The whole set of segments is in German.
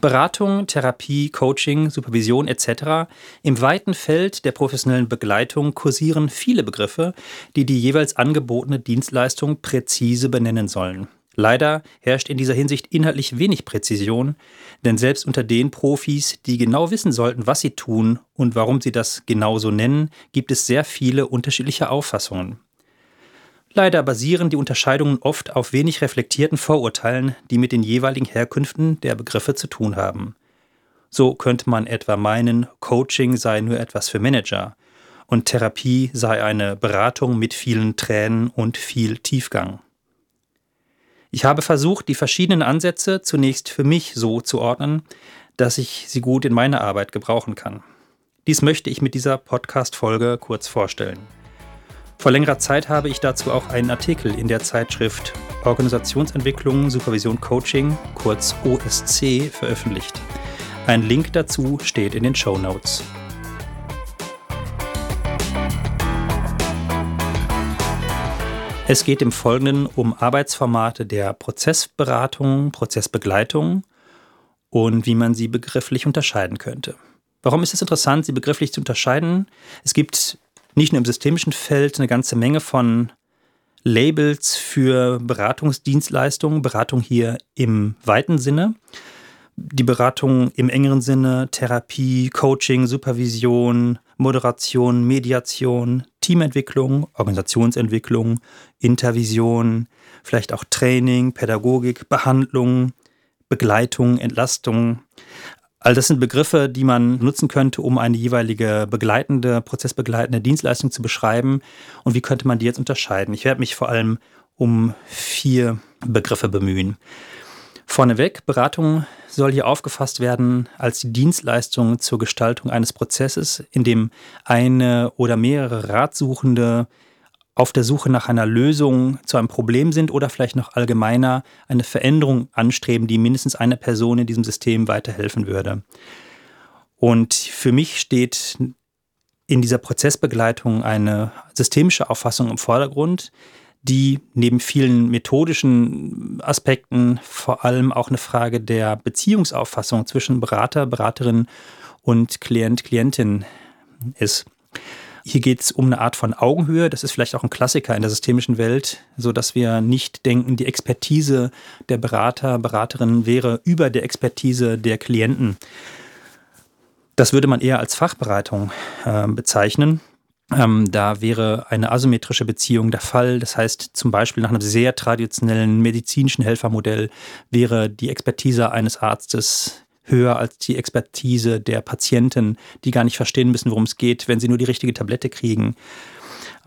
Beratung, Therapie, Coaching, Supervision etc. Im weiten Feld der professionellen Begleitung kursieren viele Begriffe, die die jeweils angebotene Dienstleistung präzise benennen sollen. Leider herrscht in dieser Hinsicht inhaltlich wenig Präzision, denn selbst unter den Profis, die genau wissen sollten, was sie tun und warum sie das genauso nennen, gibt es sehr viele unterschiedliche Auffassungen. Leider basieren die Unterscheidungen oft auf wenig reflektierten Vorurteilen, die mit den jeweiligen Herkünften der Begriffe zu tun haben. So könnte man etwa meinen, Coaching sei nur etwas für Manager und Therapie sei eine Beratung mit vielen Tränen und viel Tiefgang. Ich habe versucht, die verschiedenen Ansätze zunächst für mich so zu ordnen, dass ich sie gut in meiner Arbeit gebrauchen kann. Dies möchte ich mit dieser Podcast-Folge kurz vorstellen. Vor längerer Zeit habe ich dazu auch einen Artikel in der Zeitschrift Organisationsentwicklung, Supervision, Coaching, kurz OSC, veröffentlicht. Ein Link dazu steht in den Show Notes. Es geht im Folgenden um Arbeitsformate der Prozessberatung, Prozessbegleitung und wie man sie begrifflich unterscheiden könnte. Warum ist es interessant, sie begrifflich zu unterscheiden? Es gibt nicht nur im systemischen Feld eine ganze Menge von Labels für Beratungsdienstleistungen, Beratung hier im weiten Sinne, die Beratung im engeren Sinne, Therapie, Coaching, Supervision, Moderation, Mediation, Teamentwicklung, Organisationsentwicklung, Intervision, vielleicht auch Training, Pädagogik, Behandlung, Begleitung, Entlastung. All das sind Begriffe, die man nutzen könnte, um eine jeweilige begleitende, prozessbegleitende Dienstleistung zu beschreiben. Und wie könnte man die jetzt unterscheiden? Ich werde mich vor allem um vier Begriffe bemühen. Vorneweg, Beratung soll hier aufgefasst werden als die Dienstleistung zur Gestaltung eines Prozesses, in dem eine oder mehrere Ratsuchende auf der Suche nach einer Lösung zu einem Problem sind oder vielleicht noch allgemeiner eine Veränderung anstreben, die mindestens einer Person in diesem System weiterhelfen würde. Und für mich steht in dieser Prozessbegleitung eine systemische Auffassung im Vordergrund, die neben vielen methodischen Aspekten vor allem auch eine Frage der Beziehungsauffassung zwischen Berater, Beraterin und Klient, Klientin ist. Hier geht es um eine Art von Augenhöhe. Das ist vielleicht auch ein Klassiker in der systemischen Welt, so dass wir nicht denken, die Expertise der Berater, Beraterin wäre über der Expertise der Klienten. Das würde man eher als Fachberatung äh, bezeichnen. Ähm, da wäre eine asymmetrische Beziehung der Fall. Das heißt, zum Beispiel nach einem sehr traditionellen medizinischen Helfermodell wäre die Expertise eines Arztes höher als die Expertise der Patienten, die gar nicht verstehen müssen, worum es geht, wenn sie nur die richtige Tablette kriegen.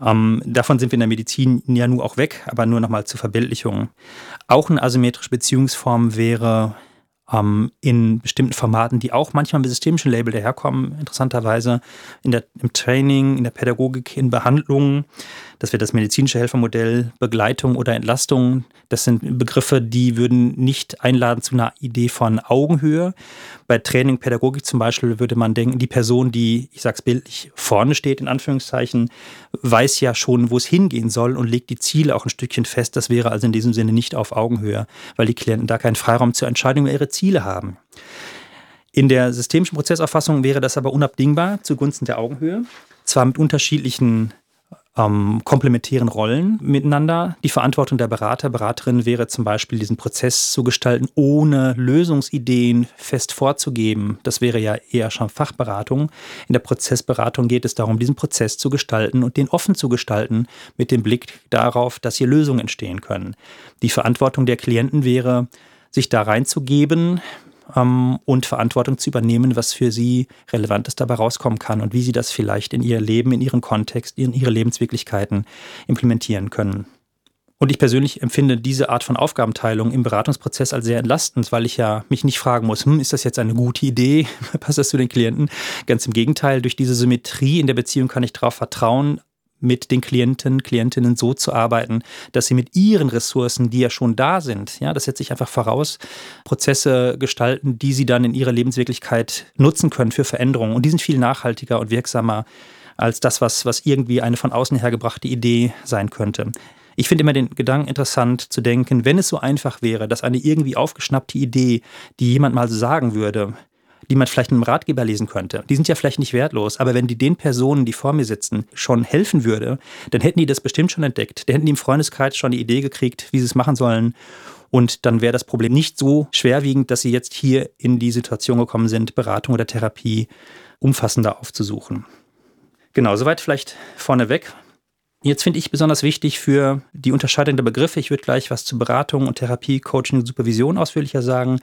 Ähm, davon sind wir in der Medizin ja nur auch weg, aber nur nochmal zur Verbildlichung. Auch eine asymmetrische Beziehungsform wäre ähm, in bestimmten Formaten, die auch manchmal mit systemischen Label daherkommen, interessanterweise in der, im Training, in der Pädagogik, in Behandlungen. Das wäre das medizinische Helfermodell, Begleitung oder Entlastung. Das sind Begriffe, die würden nicht einladen zu einer Idee von Augenhöhe. Bei Training, Pädagogik zum Beispiel würde man denken, die Person, die, ich sag's bildlich, vorne steht, in Anführungszeichen, weiß ja schon, wo es hingehen soll und legt die Ziele auch ein Stückchen fest. Das wäre also in diesem Sinne nicht auf Augenhöhe, weil die Klienten da keinen Freiraum zur Entscheidung über ihre Ziele haben. In der systemischen Prozessauffassung wäre das aber unabdingbar zugunsten der Augenhöhe. Zwar mit unterschiedlichen ähm, komplementären Rollen miteinander. Die Verantwortung der Berater, Beraterin wäre zum Beispiel, diesen Prozess zu gestalten, ohne Lösungsideen fest vorzugeben. Das wäre ja eher schon Fachberatung. In der Prozessberatung geht es darum, diesen Prozess zu gestalten und den offen zu gestalten, mit dem Blick darauf, dass hier Lösungen entstehen können. Die Verantwortung der Klienten wäre, sich da reinzugeben, ähm, und Verantwortung zu übernehmen, was für sie Relevantes dabei rauskommen kann und wie sie das vielleicht in ihr Leben, in ihren Kontext, in ihre Lebenswirklichkeiten implementieren können. Und ich persönlich empfinde diese Art von Aufgabenteilung im Beratungsprozess als sehr entlastend, weil ich ja mich nicht fragen muss, hm, ist das jetzt eine gute Idee? Passt das zu den Klienten? Ganz im Gegenteil, durch diese Symmetrie in der Beziehung kann ich darauf vertrauen, mit den Klienten, Klientinnen so zu arbeiten, dass sie mit ihren Ressourcen, die ja schon da sind, ja, das setze ich einfach voraus, Prozesse gestalten, die sie dann in ihrer Lebenswirklichkeit nutzen können für Veränderungen. Und die sind viel nachhaltiger und wirksamer als das, was, was irgendwie eine von außen hergebrachte Idee sein könnte. Ich finde immer den Gedanken interessant zu denken, wenn es so einfach wäre, dass eine irgendwie aufgeschnappte Idee, die jemand mal so sagen würde, die man vielleicht in einem Ratgeber lesen könnte. Die sind ja vielleicht nicht wertlos, aber wenn die den Personen, die vor mir sitzen, schon helfen würde, dann hätten die das bestimmt schon entdeckt. Dann hätten die im Freundeskreis schon die Idee gekriegt, wie sie es machen sollen. Und dann wäre das Problem nicht so schwerwiegend, dass sie jetzt hier in die Situation gekommen sind, Beratung oder Therapie umfassender aufzusuchen. Genau, soweit vielleicht vorneweg. Jetzt finde ich besonders wichtig für die Unterscheidung der Begriffe, ich würde gleich was zu Beratung und Therapie, Coaching und Supervision ausführlicher sagen,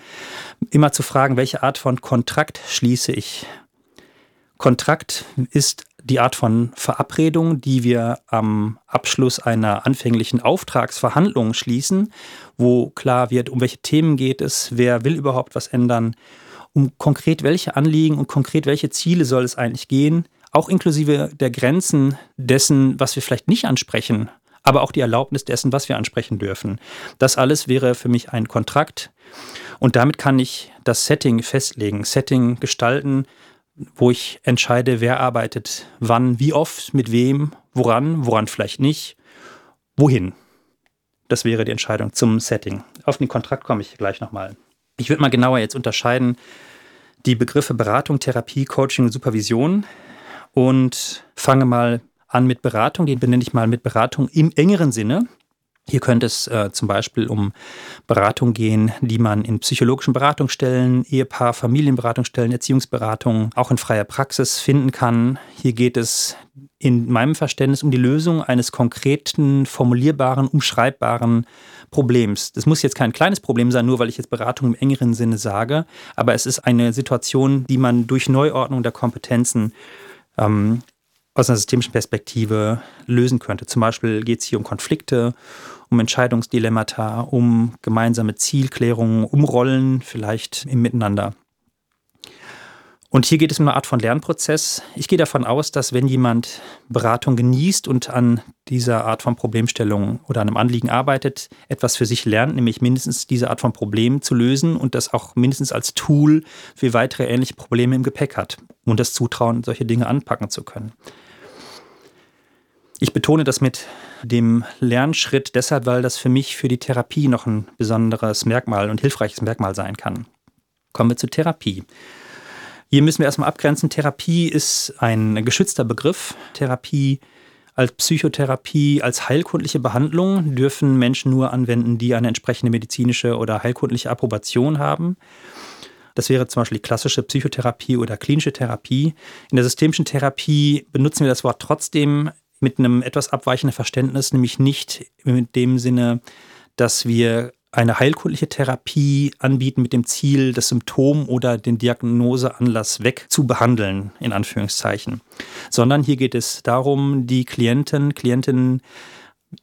immer zu fragen, welche Art von Kontrakt schließe ich. Kontrakt ist die Art von Verabredung, die wir am Abschluss einer anfänglichen Auftragsverhandlung schließen, wo klar wird, um welche Themen geht es, wer will überhaupt was ändern, um konkret welche Anliegen und konkret welche Ziele soll es eigentlich gehen, auch inklusive der Grenzen dessen, was wir vielleicht nicht ansprechen, aber auch die Erlaubnis dessen, was wir ansprechen dürfen. Das alles wäre für mich ein Kontrakt und damit kann ich das Setting festlegen, Setting gestalten, wo ich entscheide, wer arbeitet wann, wie oft, mit wem, woran, woran vielleicht nicht, wohin. Das wäre die Entscheidung zum Setting. Auf den Kontrakt komme ich gleich nochmal. Ich würde mal genauer jetzt unterscheiden die Begriffe Beratung, Therapie, Coaching Supervision und fange mal an mit Beratung. Den benenne ich mal mit Beratung im engeren Sinne. Hier könnte es äh, zum Beispiel um Beratung gehen, die man in psychologischen Beratungsstellen, Ehepaar, Familienberatungsstellen, Erziehungsberatungen, auch in freier Praxis finden kann. Hier geht es in meinem Verständnis um die Lösung eines konkreten, formulierbaren, umschreibbaren Problems. Das muss jetzt kein kleines Problem sein, nur weil ich jetzt Beratung im engeren Sinne sage, aber es ist eine Situation, die man durch Neuordnung der Kompetenzen ähm, aus einer systemischen Perspektive lösen könnte. Zum Beispiel geht es hier um Konflikte, um Entscheidungsdilemmata, um gemeinsame Zielklärungen, um Rollen vielleicht im Miteinander. Und hier geht es um eine Art von Lernprozess. Ich gehe davon aus, dass wenn jemand Beratung genießt und an dieser Art von Problemstellung oder einem Anliegen arbeitet, etwas für sich lernt, nämlich mindestens diese Art von Problem zu lösen und das auch mindestens als Tool für weitere ähnliche Probleme im Gepäck hat und das Zutrauen, solche Dinge anpacken zu können. Ich betone das mit dem Lernschritt deshalb, weil das für mich für die Therapie noch ein besonderes Merkmal und hilfreiches Merkmal sein kann. Kommen wir zur Therapie. Hier müssen wir erstmal abgrenzen. Therapie ist ein geschützter Begriff. Therapie als Psychotherapie, als heilkundliche Behandlung dürfen Menschen nur anwenden, die eine entsprechende medizinische oder heilkundliche Approbation haben. Das wäre zum Beispiel klassische Psychotherapie oder klinische Therapie. In der systemischen Therapie benutzen wir das Wort trotzdem mit einem etwas abweichenden Verständnis, nämlich nicht in dem Sinne, dass wir eine heilkundliche Therapie anbieten mit dem Ziel, das Symptom oder den Diagnoseanlass weg zu behandeln, in Anführungszeichen. Sondern hier geht es darum, die Klienten, Klientinnen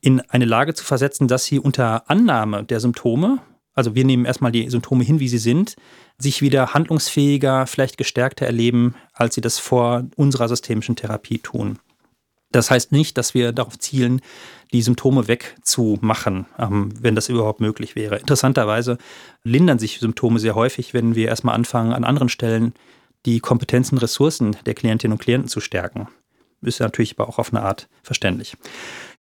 in eine Lage zu versetzen, dass sie unter Annahme der Symptome, also wir nehmen erstmal die Symptome hin, wie sie sind, sich wieder handlungsfähiger, vielleicht gestärkter erleben, als sie das vor unserer systemischen Therapie tun. Das heißt nicht, dass wir darauf zielen, die Symptome wegzumachen, ähm, wenn das überhaupt möglich wäre. Interessanterweise lindern sich Symptome sehr häufig, wenn wir erstmal anfangen, an anderen Stellen die Kompetenzen, Ressourcen der Klientinnen und Klienten zu stärken. Ist natürlich aber auch auf eine Art verständlich.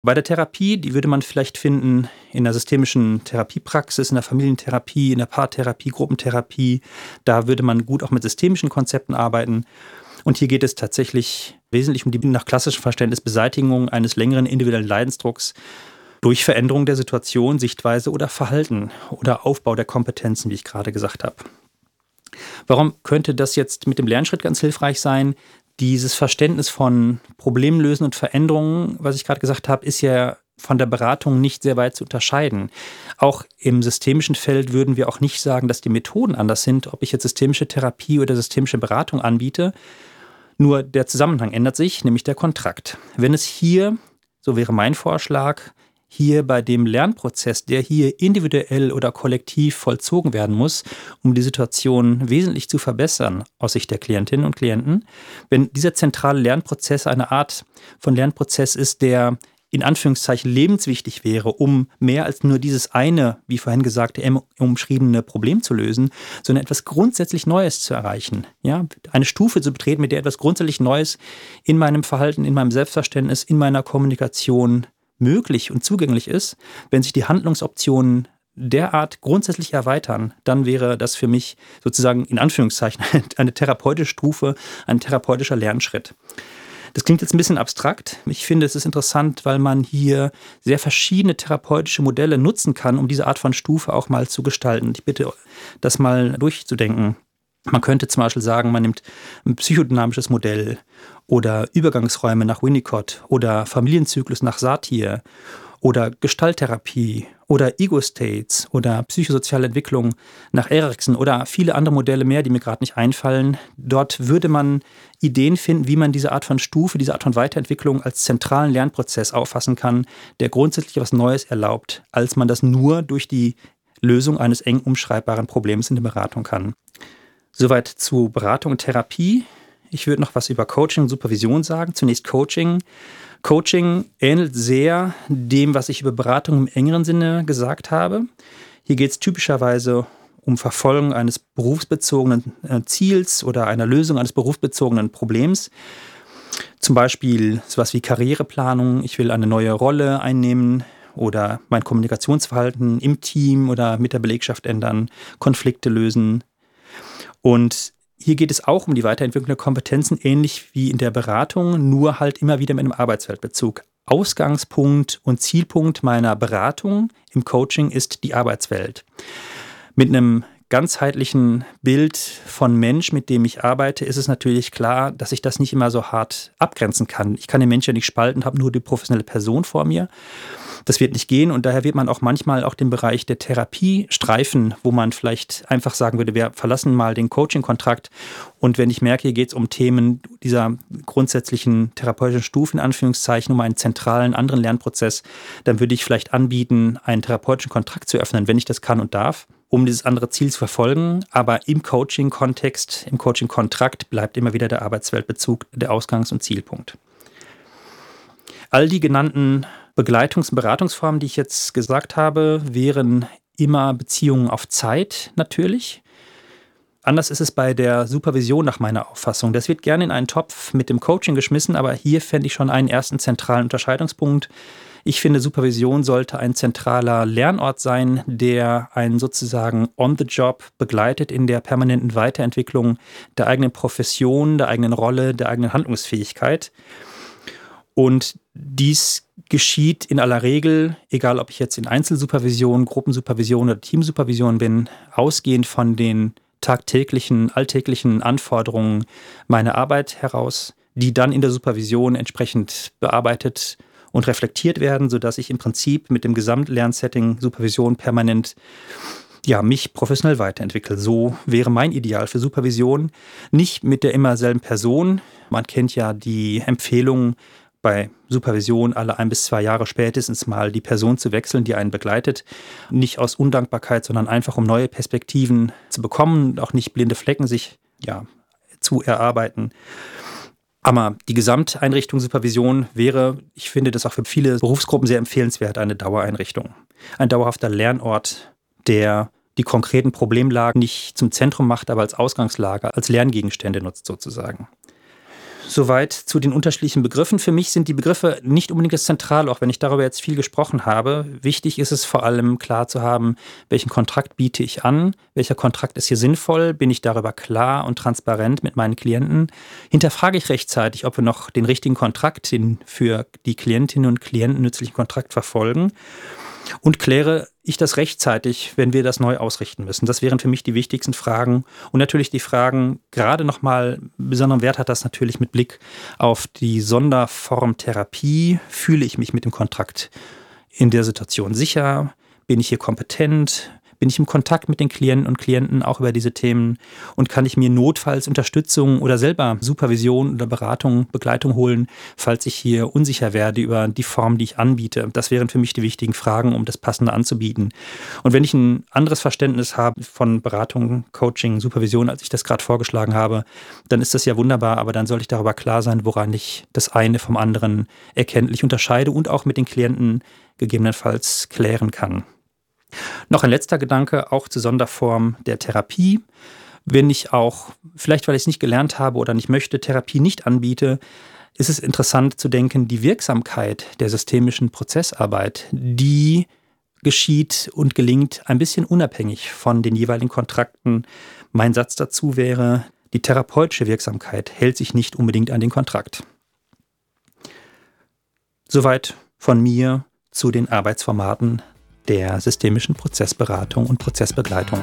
Bei der Therapie, die würde man vielleicht finden in der systemischen Therapiepraxis, in der Familientherapie, in der Paartherapie, Gruppentherapie. Da würde man gut auch mit systemischen Konzepten arbeiten. Und hier geht es tatsächlich wesentlich um die nach klassischem Verständnis Beseitigung eines längeren individuellen Leidensdrucks durch Veränderung der Situation, Sichtweise oder Verhalten oder Aufbau der Kompetenzen, wie ich gerade gesagt habe. Warum könnte das jetzt mit dem Lernschritt ganz hilfreich sein? Dieses Verständnis von Problemlösen und Veränderungen, was ich gerade gesagt habe, ist ja von der Beratung nicht sehr weit zu unterscheiden. Auch im systemischen Feld würden wir auch nicht sagen, dass die Methoden anders sind, ob ich jetzt systemische Therapie oder systemische Beratung anbiete, nur der Zusammenhang ändert sich, nämlich der Kontrakt. Wenn es hier, so wäre mein Vorschlag, hier bei dem Lernprozess, der hier individuell oder kollektiv vollzogen werden muss, um die Situation wesentlich zu verbessern aus Sicht der Klientinnen und Klienten, wenn dieser zentrale Lernprozess eine Art von Lernprozess ist, der in Anführungszeichen lebenswichtig wäre, um mehr als nur dieses eine, wie vorhin gesagt, umschriebene Problem zu lösen, sondern etwas grundsätzlich Neues zu erreichen. Ja, eine Stufe zu betreten, mit der etwas grundsätzlich Neues in meinem Verhalten, in meinem Selbstverständnis, in meiner Kommunikation möglich und zugänglich ist, wenn sich die Handlungsoptionen derart grundsätzlich erweitern, dann wäre das für mich sozusagen in Anführungszeichen eine therapeutische Stufe, ein therapeutischer Lernschritt. Das klingt jetzt ein bisschen abstrakt. Ich finde, es ist interessant, weil man hier sehr verschiedene therapeutische Modelle nutzen kann, um diese Art von Stufe auch mal zu gestalten. Ich bitte, das mal durchzudenken. Man könnte zum Beispiel sagen, man nimmt ein psychodynamisches Modell oder Übergangsräume nach Winnicott oder Familienzyklus nach Satir oder Gestalttherapie oder Ego-States oder psychosoziale Entwicklung nach Erikson oder viele andere Modelle mehr, die mir gerade nicht einfallen. Dort würde man Ideen finden, wie man diese Art von Stufe, diese Art von Weiterentwicklung als zentralen Lernprozess auffassen kann, der grundsätzlich etwas Neues erlaubt, als man das nur durch die Lösung eines eng umschreibbaren Problems in der Beratung kann. Soweit zu Beratung und Therapie. Ich würde noch was über Coaching und Supervision sagen. Zunächst Coaching. Coaching ähnelt sehr dem, was ich über Beratung im engeren Sinne gesagt habe. Hier geht es typischerweise um Verfolgung eines berufsbezogenen äh, Ziels oder einer Lösung eines berufsbezogenen Problems. Zum Beispiel sowas wie Karriereplanung, ich will eine neue Rolle einnehmen oder mein Kommunikationsverhalten im Team oder mit der Belegschaft ändern, Konflikte lösen. Und hier geht es auch um die Weiterentwicklung der Kompetenzen, ähnlich wie in der Beratung, nur halt immer wieder mit einem Arbeitsweltbezug. Ausgangspunkt und Zielpunkt meiner Beratung im Coaching ist die Arbeitswelt. Mit einem ganzheitlichen Bild von Mensch, mit dem ich arbeite, ist es natürlich klar, dass ich das nicht immer so hart abgrenzen kann. Ich kann den Menschen ja nicht spalten, habe nur die professionelle Person vor mir. Das wird nicht gehen und daher wird man auch manchmal auch den Bereich der Therapie streifen, wo man vielleicht einfach sagen würde, wir verlassen mal den Coaching-Kontrakt und wenn ich merke, hier geht es um Themen dieser grundsätzlichen therapeutischen Stufen, in Anführungszeichen, um einen zentralen anderen Lernprozess, dann würde ich vielleicht anbieten, einen therapeutischen Kontrakt zu öffnen, wenn ich das kann und darf um dieses andere Ziel zu verfolgen. Aber im Coaching-Kontext, im Coaching-Kontrakt bleibt immer wieder der Arbeitsweltbezug der Ausgangs- und Zielpunkt. All die genannten Begleitungs- und Beratungsformen, die ich jetzt gesagt habe, wären immer Beziehungen auf Zeit natürlich. Anders ist es bei der Supervision nach meiner Auffassung. Das wird gerne in einen Topf mit dem Coaching geschmissen, aber hier fände ich schon einen ersten zentralen Unterscheidungspunkt. Ich finde, Supervision sollte ein zentraler Lernort sein, der einen sozusagen on the job begleitet in der permanenten Weiterentwicklung der eigenen Profession, der eigenen Rolle, der eigenen Handlungsfähigkeit. Und dies geschieht in aller Regel, egal ob ich jetzt in Einzelsupervision, Gruppensupervision oder Teamsupervision bin, ausgehend von den tagtäglichen, alltäglichen Anforderungen meiner Arbeit heraus, die dann in der Supervision entsprechend bearbeitet und reflektiert werden, sodass ich im Prinzip mit dem Gesamtlernsetting Supervision permanent ja, mich professionell weiterentwickle. So wäre mein Ideal für Supervision. Nicht mit der immer selben Person. Man kennt ja die Empfehlung, bei Supervision alle ein bis zwei Jahre spätestens mal die Person zu wechseln, die einen begleitet. Nicht aus Undankbarkeit, sondern einfach um neue Perspektiven zu bekommen, auch nicht blinde Flecken sich ja, zu erarbeiten. Aber die Gesamteinrichtung Supervision wäre, ich finde das auch für viele Berufsgruppen sehr empfehlenswert, eine Dauereinrichtung. Ein dauerhafter Lernort, der die konkreten Problemlagen nicht zum Zentrum macht, aber als Ausgangslage, als Lerngegenstände nutzt sozusagen. Soweit zu den unterschiedlichen Begriffen. Für mich sind die Begriffe nicht unbedingt das Zentrale, auch wenn ich darüber jetzt viel gesprochen habe. Wichtig ist es vor allem klar zu haben, welchen Kontrakt biete ich an, welcher Kontrakt ist hier sinnvoll, bin ich darüber klar und transparent mit meinen Klienten. Hinterfrage ich rechtzeitig, ob wir noch den richtigen Kontrakt, den für die Klientinnen und Klienten nützlichen Kontrakt verfolgen und kläre ich das rechtzeitig, wenn wir das neu ausrichten müssen? Das wären für mich die wichtigsten Fragen. Und natürlich die Fragen, gerade nochmal besonderen Wert hat das natürlich mit Blick auf die Sonderform Therapie. Fühle ich mich mit dem Kontrakt in der Situation sicher? Bin ich hier kompetent? Bin ich im Kontakt mit den Klienten und Klienten auch über diese Themen? Und kann ich mir notfalls Unterstützung oder selber Supervision oder Beratung, Begleitung holen, falls ich hier unsicher werde über die Form, die ich anbiete? Das wären für mich die wichtigen Fragen, um das Passende anzubieten. Und wenn ich ein anderes Verständnis habe von Beratung, Coaching, Supervision, als ich das gerade vorgeschlagen habe, dann ist das ja wunderbar, aber dann soll ich darüber klar sein, woran ich das eine vom anderen erkenntlich unterscheide und auch mit den Klienten gegebenenfalls klären kann. Noch ein letzter Gedanke, auch zur Sonderform der Therapie. Wenn ich auch, vielleicht weil ich es nicht gelernt habe oder nicht möchte, Therapie nicht anbiete, ist es interessant zu denken, die Wirksamkeit der systemischen Prozessarbeit, die geschieht und gelingt ein bisschen unabhängig von den jeweiligen Kontrakten. Mein Satz dazu wäre, die therapeutische Wirksamkeit hält sich nicht unbedingt an den Kontrakt. Soweit von mir zu den Arbeitsformaten der systemischen Prozessberatung und Prozessbegleitung.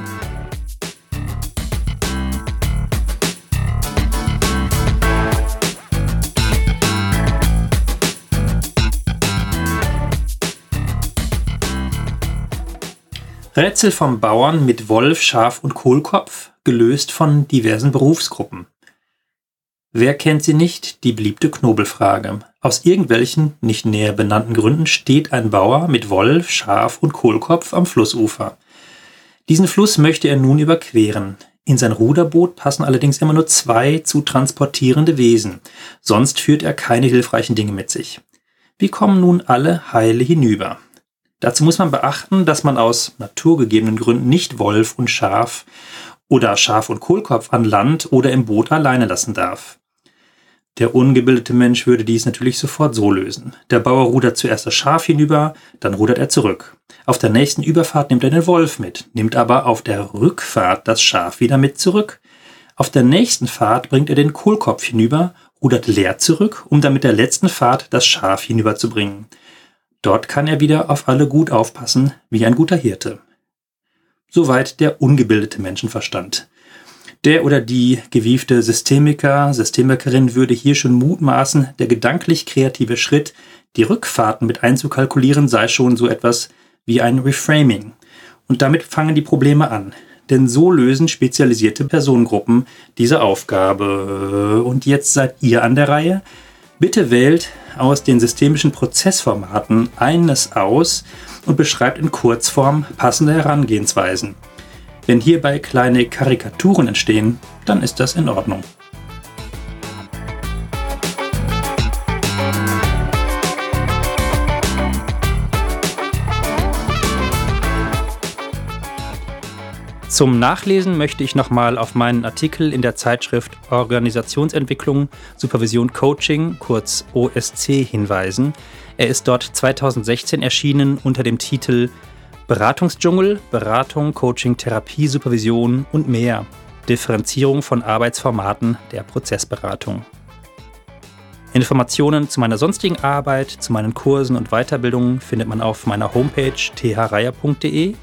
Rätsel vom Bauern mit Wolf, Schaf und Kohlkopf, gelöst von diversen Berufsgruppen. Wer kennt sie nicht? Die beliebte Knobelfrage. Aus irgendwelchen, nicht näher benannten Gründen steht ein Bauer mit Wolf, Schaf und Kohlkopf am Flussufer. Diesen Fluss möchte er nun überqueren. In sein Ruderboot passen allerdings immer nur zwei zu transportierende Wesen, sonst führt er keine hilfreichen Dinge mit sich. Wie kommen nun alle heile hinüber? Dazu muss man beachten, dass man aus naturgegebenen Gründen nicht Wolf und Schaf oder Schaf und Kohlkopf an Land oder im Boot alleine lassen darf. Der ungebildete Mensch würde dies natürlich sofort so lösen. Der Bauer rudert zuerst das Schaf hinüber, dann rudert er zurück. Auf der nächsten Überfahrt nimmt er den Wolf mit, nimmt aber auf der Rückfahrt das Schaf wieder mit zurück. Auf der nächsten Fahrt bringt er den Kohlkopf hinüber, rudert leer zurück, um dann mit der letzten Fahrt das Schaf hinüberzubringen. Dort kann er wieder auf alle gut aufpassen, wie ein guter Hirte. Soweit der ungebildete Menschenverstand. Der oder die gewiefte Systemiker, Systemikerin würde hier schon mutmaßen, der gedanklich kreative Schritt, die Rückfahrten mit einzukalkulieren, sei schon so etwas wie ein Reframing. Und damit fangen die Probleme an. Denn so lösen spezialisierte Personengruppen diese Aufgabe. Und jetzt seid ihr an der Reihe. Bitte wählt aus den systemischen Prozessformaten eines aus und beschreibt in Kurzform passende Herangehensweisen. Wenn hierbei kleine Karikaturen entstehen, dann ist das in Ordnung. Zum Nachlesen möchte ich nochmal auf meinen Artikel in der Zeitschrift Organisationsentwicklung, Supervision Coaching, kurz OSC, hinweisen. Er ist dort 2016 erschienen unter dem Titel Beratungsdschungel, Beratung, Coaching, Therapie, Supervision und mehr. Differenzierung von Arbeitsformaten der Prozessberatung. Informationen zu meiner sonstigen Arbeit, zu meinen Kursen und Weiterbildungen findet man auf meiner Homepage threier.de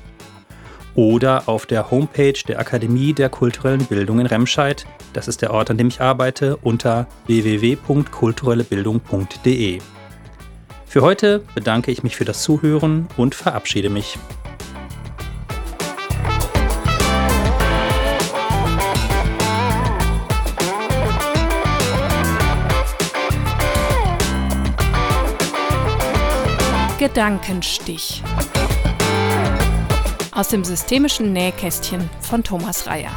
oder auf der Homepage der Akademie der kulturellen Bildung in Remscheid. Das ist der Ort, an dem ich arbeite, unter www.kulturellebildung.de. Für heute bedanke ich mich für das Zuhören und verabschiede mich. Gedankenstich aus dem systemischen Nähkästchen von Thomas Reyer.